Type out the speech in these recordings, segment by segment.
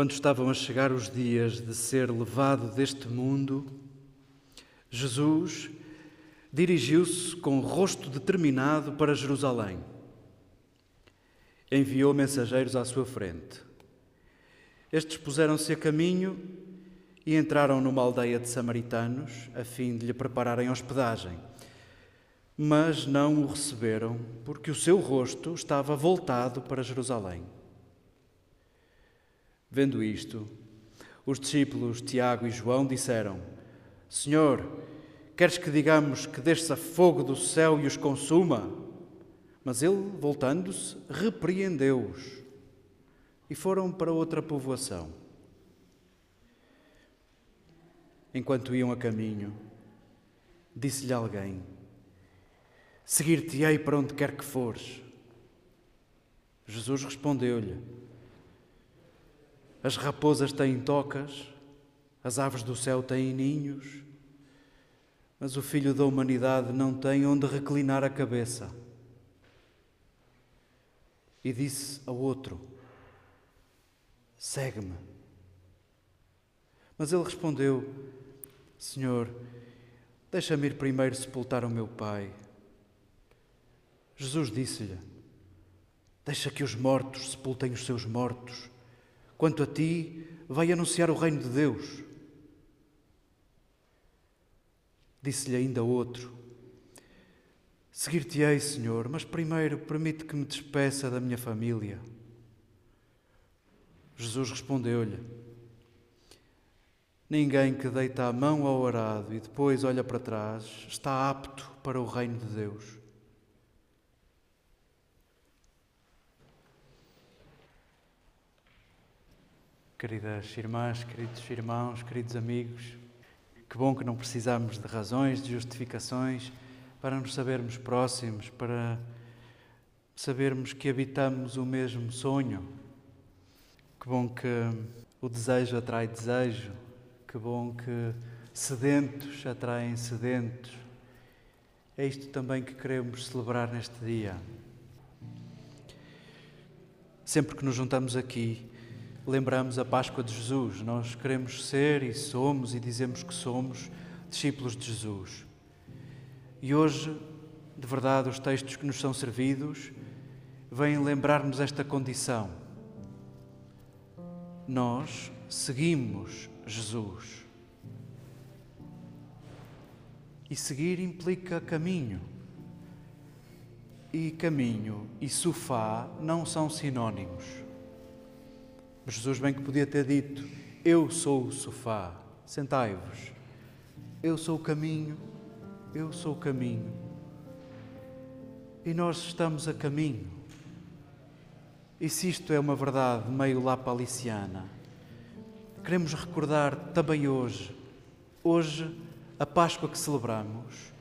Quando estavam a chegar os dias de ser levado deste mundo, Jesus dirigiu-se com rosto determinado para Jerusalém. Enviou mensageiros à sua frente. Estes puseram-se a caminho e entraram numa aldeia de samaritanos a fim de lhe prepararem hospedagem. Mas não o receberam, porque o seu rosto estava voltado para Jerusalém. Vendo isto, os discípulos Tiago e João disseram: Senhor, queres que digamos que desça fogo do céu e os consuma? Mas ele, voltando-se, repreendeu-os e foram para outra povoação. Enquanto iam a caminho, disse-lhe alguém: Seguir-te-ei para onde quer que fores. Jesus respondeu-lhe: as raposas têm tocas, as aves do céu têm ninhos, mas o filho da humanidade não tem onde reclinar a cabeça. E disse ao outro: Segue-me. Mas ele respondeu: Senhor, deixa-me ir primeiro sepultar o meu pai. Jesus disse-lhe: Deixa que os mortos sepultem os seus mortos. Quanto a ti, vai anunciar o reino de Deus. Disse-lhe ainda outro: Seguir-te-ei, Senhor, mas primeiro permite que me despeça da minha família. Jesus respondeu-lhe: Ninguém que deita a mão ao arado e depois olha para trás está apto para o reino de Deus. Queridas irmãs, queridos irmãos, queridos amigos, que bom que não precisamos de razões, de justificações para nos sabermos próximos, para sabermos que habitamos o mesmo sonho. Que bom que o desejo atrai desejo, que bom que sedentos atraem sedentos. É isto também que queremos celebrar neste dia. Sempre que nos juntamos aqui, lembramos a Páscoa de Jesus. Nós queremos ser e somos e dizemos que somos discípulos de Jesus. E hoje, de verdade, os textos que nos são servidos vêm lembrar-nos esta condição. Nós seguimos Jesus. E seguir implica caminho. E caminho e sofá não são sinónimos. Jesus bem que podia ter dito: Eu sou o sofá, sentai-vos. Eu sou o caminho, eu sou o caminho. E nós estamos a caminho. E se isto é uma verdade meio lapaliciana, queremos recordar também hoje, hoje, a Páscoa que celebramos,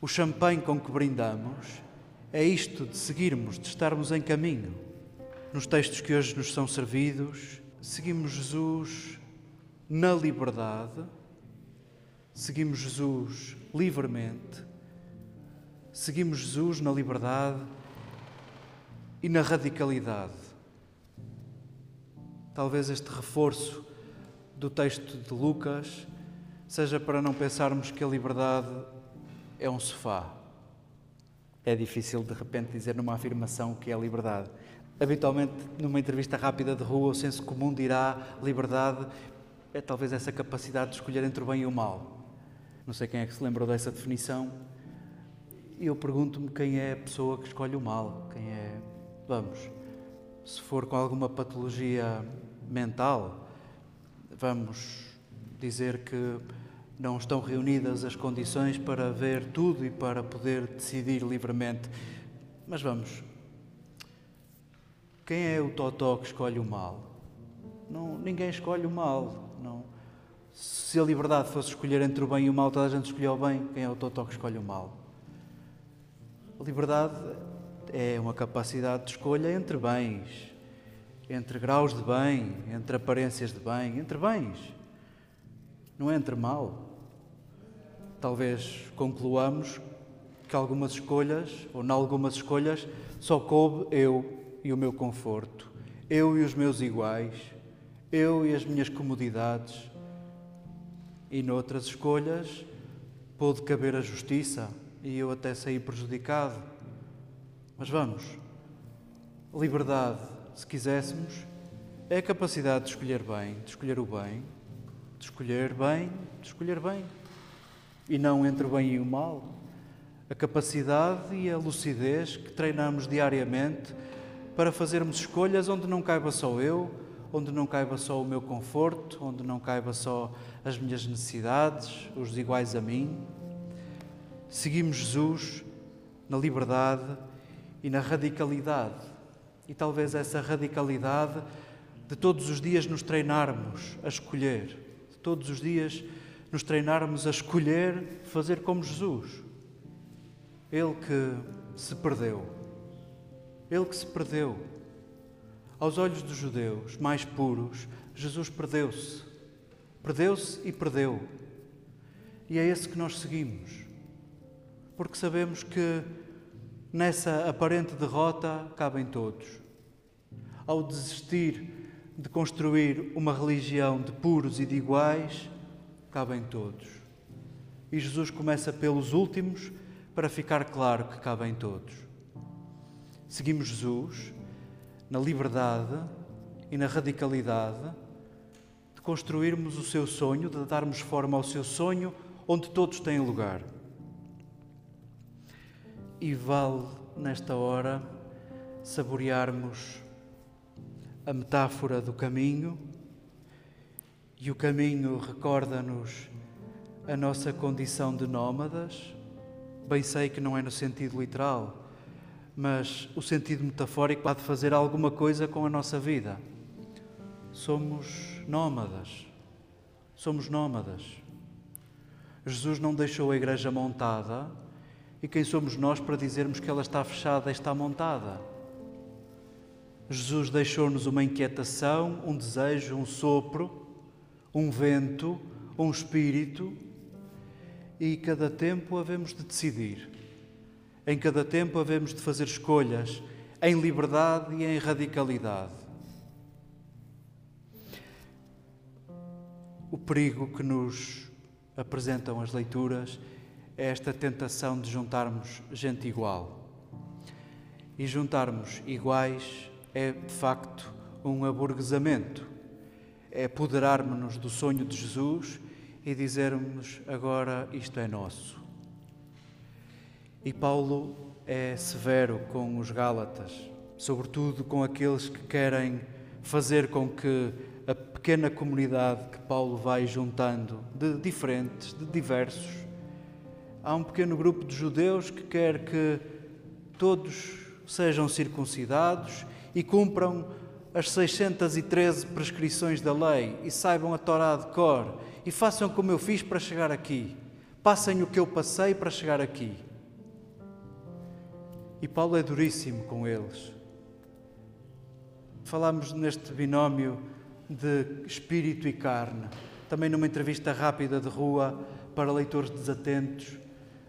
o champanhe com que brindamos, é isto de seguirmos, de estarmos em caminho. Nos textos que hoje nos são servidos, seguimos Jesus na liberdade, seguimos Jesus livremente, seguimos Jesus na liberdade e na radicalidade. Talvez este reforço do texto de Lucas seja para não pensarmos que a liberdade é um sofá. É difícil de repente dizer numa afirmação que é a liberdade. Habitualmente, numa entrevista rápida de rua, o senso comum dirá liberdade é talvez essa capacidade de escolher entre o bem e o mal. Não sei quem é que se lembrou dessa definição. E eu pergunto-me quem é a pessoa que escolhe o mal. Quem é. Vamos, se for com alguma patologia mental, vamos dizer que não estão reunidas as condições para ver tudo e para poder decidir livremente. Mas vamos, quem é o totó que escolhe o mal? Não, ninguém escolhe o mal. Não. Se a liberdade fosse escolher entre o bem e o mal, toda a gente escolheu o bem. Quem é o totó que escolhe o mal? A liberdade é uma capacidade de escolha entre bens, entre graus de bem, entre aparências de bem, entre bens, não é entre mal. Talvez concluamos que algumas escolhas, ou em algumas escolhas, só coube eu e o meu conforto, eu e os meus iguais, eu e as minhas comodidades. E noutras escolhas pôde caber a justiça e eu até saí prejudicado. Mas vamos, liberdade, se quiséssemos, é a capacidade de escolher bem, de escolher o bem, de escolher bem, de escolher bem. E não entre o bem e o mal. A capacidade e a lucidez que treinamos diariamente para fazermos escolhas onde não caiba só eu, onde não caiba só o meu conforto, onde não caiba só as minhas necessidades, os iguais a mim. Seguimos Jesus na liberdade e na radicalidade. E talvez essa radicalidade de todos os dias nos treinarmos a escolher, de todos os dias nos treinarmos a escolher fazer como Jesus. Ele que se perdeu. Ele que se perdeu. Aos olhos dos judeus mais puros, Jesus perdeu-se. Perdeu-se e perdeu. E é esse que nós seguimos. Porque sabemos que nessa aparente derrota cabem todos. Ao desistir de construir uma religião de puros e de iguais, cabem todos. E Jesus começa pelos últimos para ficar claro que cabem todos. Seguimos Jesus na liberdade e na radicalidade de construirmos o seu sonho, de darmos forma ao seu sonho, onde todos têm lugar. E vale, nesta hora, saborearmos a metáfora do caminho, e o caminho recorda-nos a nossa condição de nómadas. Bem sei que não é no sentido literal, mas o sentido metafórico há de fazer alguma coisa com a nossa vida. Somos nómadas. Somos nómadas. Jesus não deixou a igreja montada e quem somos nós para dizermos que ela está fechada e está montada? Jesus deixou-nos uma inquietação, um desejo, um sopro, um vento, um espírito e cada tempo havemos de decidir em cada tempo havemos de fazer escolhas em liberdade e em radicalidade. O perigo que nos apresentam as leituras é esta tentação de juntarmos gente igual. E juntarmos iguais é, de facto, um aburguesamento. É apoderarmos-nos do sonho de Jesus e dizermos agora isto é nosso. E Paulo é severo com os Gálatas, sobretudo com aqueles que querem fazer com que a pequena comunidade que Paulo vai juntando, de diferentes, de diversos, há um pequeno grupo de judeus que quer que todos sejam circuncidados e cumpram as 613 prescrições da lei e saibam a Torá de cor e façam como eu fiz para chegar aqui. Passem o que eu passei para chegar aqui. E Paulo é duríssimo com eles. Falámos neste binómio de espírito e carne, também numa entrevista rápida de rua para leitores desatentos,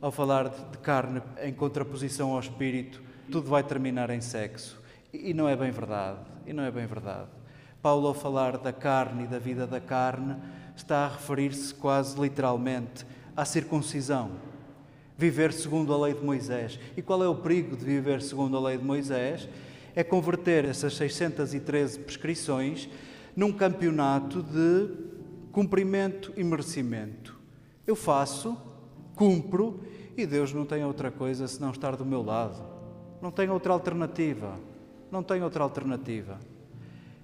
ao falar de carne em contraposição ao espírito, tudo vai terminar em sexo. E não é bem verdade. E não é bem verdade. Paulo, ao falar da carne e da vida da carne, está a referir-se quase literalmente à circuncisão viver segundo a lei de Moisés. E qual é o perigo de viver segundo a lei de Moisés? É converter essas 613 prescrições num campeonato de cumprimento e merecimento. Eu faço, cumpro e Deus não tem outra coisa senão estar do meu lado. Não tem outra alternativa. Não tem outra alternativa.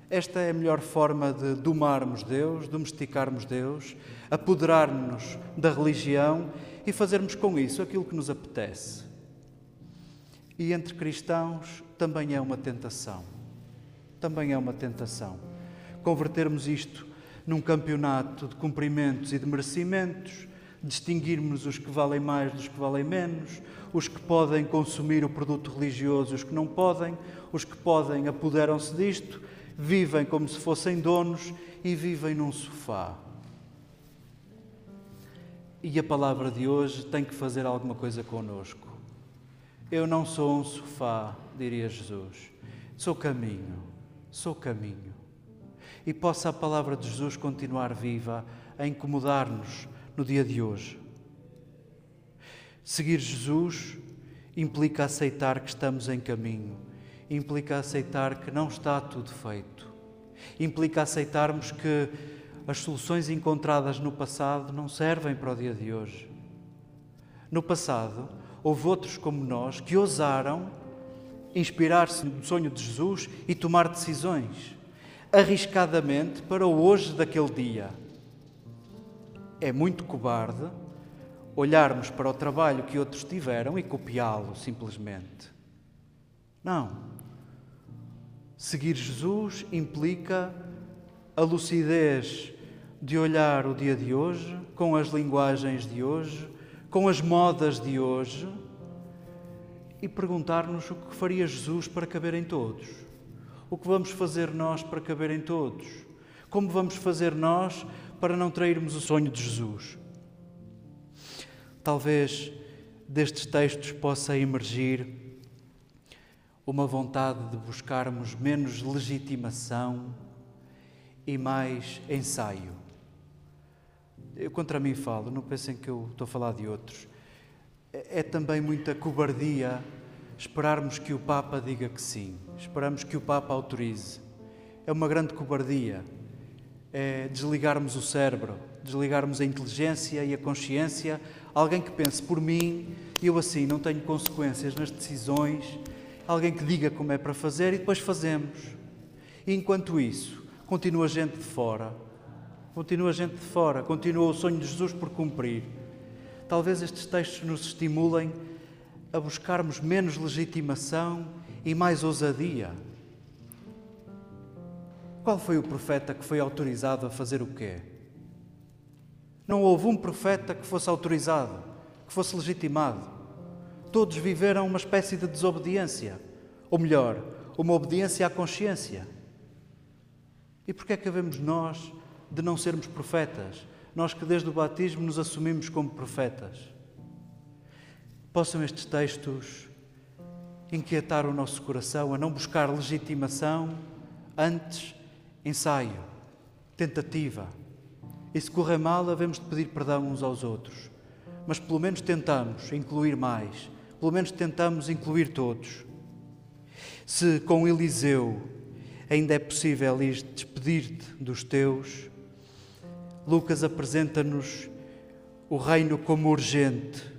Esta é a melhor forma de domarmos Deus, domesticarmos Deus, apoderar-nos da religião e fazermos com isso aquilo que nos apetece. E entre cristãos também é uma tentação. Também é uma tentação. Convertermos isto num campeonato de cumprimentos e de merecimentos, distinguirmos os que valem mais dos que valem menos, os que podem consumir o produto religioso e os que não podem, os que podem apoderam-se disto, vivem como se fossem donos e vivem num sofá. E a palavra de hoje tem que fazer alguma coisa conosco. Eu não sou um sofá, diria Jesus. Sou caminho, sou caminho. e possa a palavra de Jesus continuar viva a incomodar-nos no dia de hoje. Seguir Jesus implica aceitar que estamos em caminho, implica aceitar que não está tudo feito, implica aceitarmos que as soluções encontradas no passado não servem para o dia de hoje. No passado, houve outros como nós que ousaram inspirar-se no sonho de Jesus e tomar decisões arriscadamente para o hoje daquele dia. É muito cobarde olharmos para o trabalho que outros tiveram e copiá-lo simplesmente. Não. Seguir Jesus implica a lucidez de olhar o dia de hoje, com as linguagens de hoje, com as modas de hoje e perguntar-nos o que faria Jesus para caber em todos. O que vamos fazer nós para caber em todos? Como vamos fazer nós para não trairmos o sonho de Jesus? Talvez destes textos possa emergir uma vontade de buscarmos menos legitimação e mais ensaio. Eu contra mim falo, não pensem que eu estou a falar de outros. É, é também muita cobardia esperarmos que o Papa diga que sim, esperamos que o Papa autorize. É uma grande cobardia. É desligarmos o cérebro, desligarmos a inteligência e a consciência. Alguém que pense por mim, eu assim não tenho consequências nas decisões. Alguém que diga como é para fazer e depois fazemos. E enquanto isso, continua gente de fora. Continua gente de fora, continua o sonho de Jesus por cumprir. Talvez estes textos nos estimulem a buscarmos menos legitimação e mais ousadia. Qual foi o profeta que foi autorizado a fazer o quê? Não houve um profeta que fosse autorizado, que fosse legitimado. Todos viveram uma espécie de desobediência, ou melhor, uma obediência à consciência. E por que é que havemos nós de não sermos profetas? Nós que desde o batismo nos assumimos como profetas possam estes textos inquietar o nosso coração a não buscar legitimação, antes ensaio, tentativa. E se correr mal, havemos de pedir perdão uns aos outros. Mas pelo menos tentamos incluir mais, pelo menos tentamos incluir todos. Se com Eliseu ainda é possível ir despedir-te dos teus, Lucas apresenta-nos o reino como urgente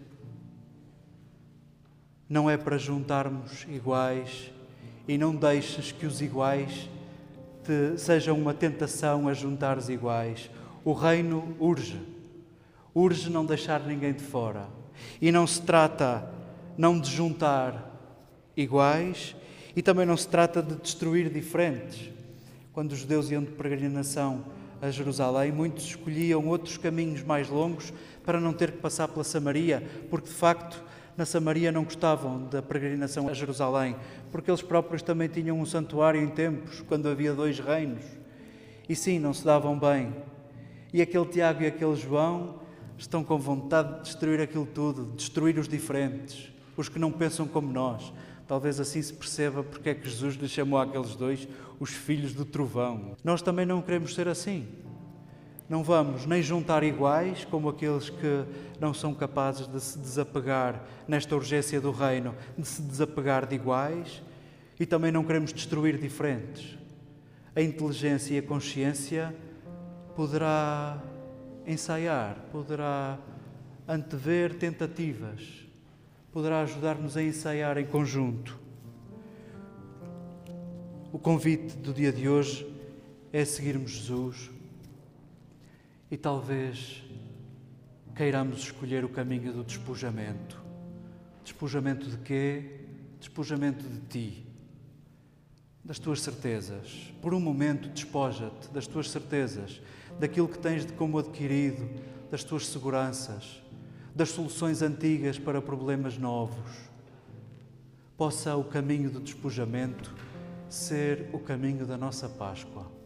não é para juntarmos iguais e não deixes que os iguais te sejam uma tentação a juntares iguais. O reino urge, urge não deixar ninguém de fora. E não se trata não de juntar iguais e também não se trata de destruir diferentes. Quando os judeus iam de peregrinação a Jerusalém, muitos escolhiam outros caminhos mais longos para não ter que passar pela Samaria, porque de facto na Samaria não gostavam da peregrinação a Jerusalém, porque eles próprios também tinham um santuário em tempos, quando havia dois reinos. E sim, não se davam bem. E aquele Tiago e aquele João estão com vontade de destruir aquilo tudo, de destruir os diferentes, os que não pensam como nós. Talvez assim se perceba porque é que Jesus lhe chamou àqueles dois os filhos do trovão. Nós também não queremos ser assim. Não vamos nem juntar iguais, como aqueles que não são capazes de se desapegar nesta urgência do reino, de se desapegar de iguais, e também não queremos destruir diferentes. A inteligência e a consciência poderá ensaiar, poderá antever tentativas, poderá ajudar-nos a ensaiar em conjunto. O convite do dia de hoje é seguirmos Jesus e talvez queiramos escolher o caminho do despojamento. Despojamento de quê? Despojamento de ti, das tuas certezas. Por um momento, despoja-te das tuas certezas, daquilo que tens de como adquirido, das tuas seguranças, das soluções antigas para problemas novos. Possa o caminho do despojamento ser o caminho da nossa Páscoa